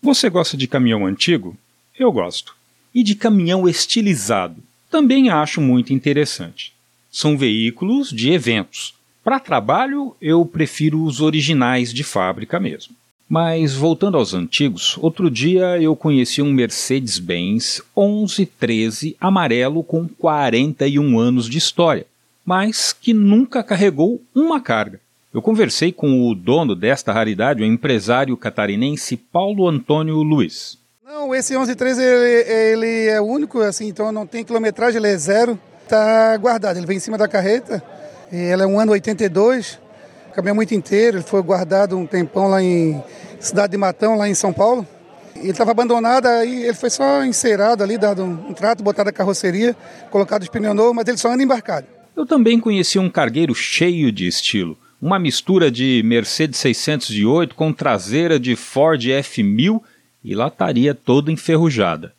Você gosta de caminhão antigo? Eu gosto. E de caminhão estilizado? Também acho muito interessante. São veículos de eventos. Para trabalho, eu prefiro os originais de fábrica mesmo. Mas voltando aos antigos, outro dia eu conheci um Mercedes-Benz 1113 amarelo com 41 anos de história, mas que nunca carregou uma carga. Eu conversei com o dono desta raridade, o empresário catarinense Paulo Antônio Luiz. Não, esse 1113 ele, ele é único, assim, então não tem quilometragem, ele é zero, está guardado, ele vem em cima da carreta, ela é um ano 82, caminhão muito inteiro, ele foi guardado um tempão lá em Cidade de Matão, lá em São Paulo. Ele estava abandonado, aí ele foi só encerado ali, dado um, um trato, botado a carroceria, colocado os pneus novos, mas ele só anda embarcado. Eu também conheci um cargueiro cheio de estilo. Uma mistura de Mercedes 608 com traseira de Ford F1000 e lataria toda enferrujada.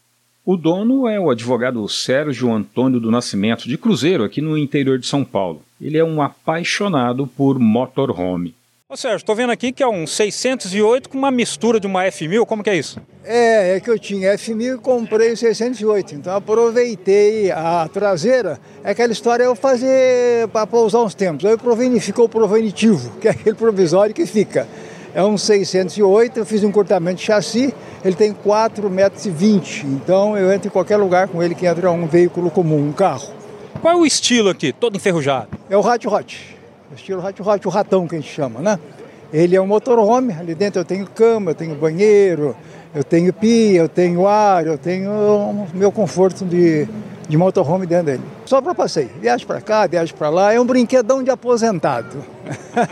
O dono é o advogado Sérgio Antônio do Nascimento, de Cruzeiro, aqui no interior de São Paulo. Ele é um apaixonado por motorhome. Ô Sérgio, estou vendo aqui que é um 608 com uma mistura de uma F1000, como que é isso? É, é que eu tinha F1000 e comprei o 608, então aproveitei a traseira. É aquela história eu fazer para pousar uns tempos. Aí ficou o provenitivo, que é aquele provisório que fica. É um 608, eu fiz um cortamento de chassi, ele tem 4,20 metros, então eu entro em qualquer lugar com ele que entra um veículo comum, um carro. Qual é o estilo aqui, todo enferrujado? É o Hot Hot, estilo Hot o ratão que a gente chama, né? Ele é um motorhome, ali dentro eu tenho cama, eu tenho banheiro, eu tenho pia, eu tenho ar, eu tenho o meu conforto de, de motorhome dentro dele. Só para passeio. Viagem para cá, viagem para lá. É um brinquedão de aposentado.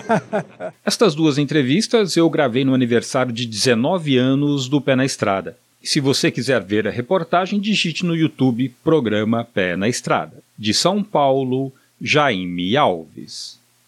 Estas duas entrevistas eu gravei no aniversário de 19 anos do Pé na Estrada. Se você quiser ver a reportagem, digite no YouTube Programa Pé na Estrada. De São Paulo, Jaime Alves.